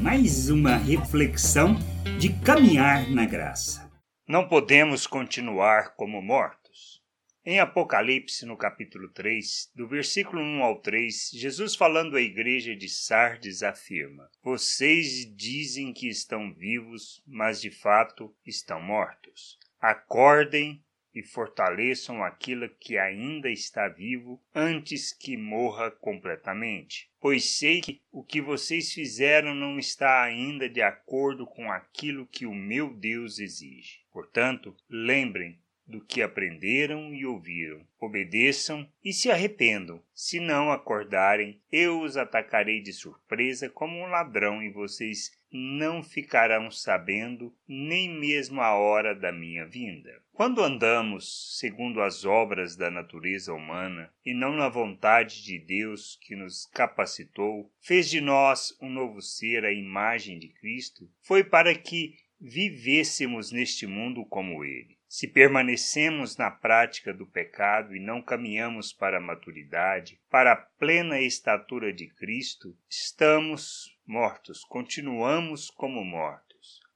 mais uma reflexão de caminhar na graça. Não podemos continuar como mortos. Em Apocalipse, no capítulo 3, do versículo 1 ao 3, Jesus falando à igreja de Sardes afirma: Vocês dizem que estão vivos, mas de fato estão mortos. Acordem e fortaleçam aquilo que ainda está vivo antes que morra completamente. Pois sei que o que vocês fizeram não está ainda de acordo com aquilo que o meu Deus exige. Portanto, lembrem do que aprenderam e ouviram. Obedeçam e se arrependam. Se não acordarem, eu os atacarei de surpresa como um ladrão e vocês não ficarão sabendo nem mesmo a hora da minha vinda. Quando andamos segundo as obras da natureza humana e não na vontade de Deus que nos capacitou, fez de nós um novo ser à imagem de Cristo, foi para que vivêssemos neste mundo como ele. Se permanecemos na prática do pecado e não caminhamos para a maturidade, para a plena estatura de Cristo, estamos mortos, continuamos como mortos.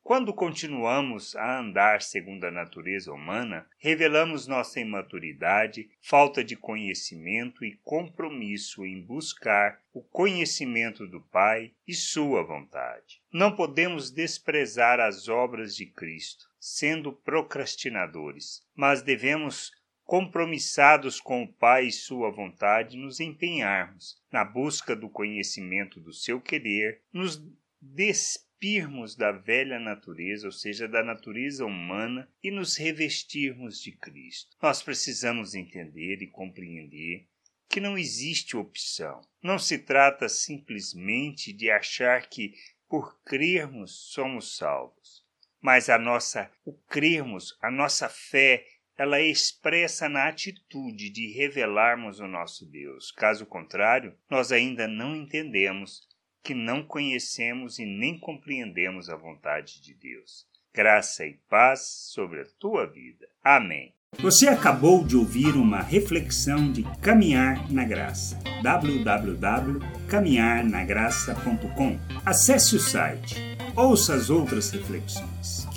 Quando continuamos a andar segundo a natureza humana, revelamos nossa imaturidade, falta de conhecimento e compromisso em buscar o conhecimento do Pai e Sua vontade. Não podemos desprezar as obras de Cristo sendo procrastinadores, mas devemos, compromissados com o Pai e Sua vontade, nos empenharmos na busca do conhecimento do seu querer, nos despirmos da velha natureza, ou seja, da natureza humana, e nos revestirmos de Cristo. Nós precisamos entender e compreender que não existe opção. Não se trata simplesmente de achar que, por crermos, somos salvos mas a nossa, o crermos, a nossa fé, ela é expressa na atitude de revelarmos o nosso Deus. Caso contrário, nós ainda não entendemos que não conhecemos e nem compreendemos a vontade de Deus. Graça e paz sobre a tua vida. Amém. Você acabou de ouvir uma reflexão de Caminhar na Graça. www.caminharnagraça.com. Acesse o site Ouça as outras reflexões.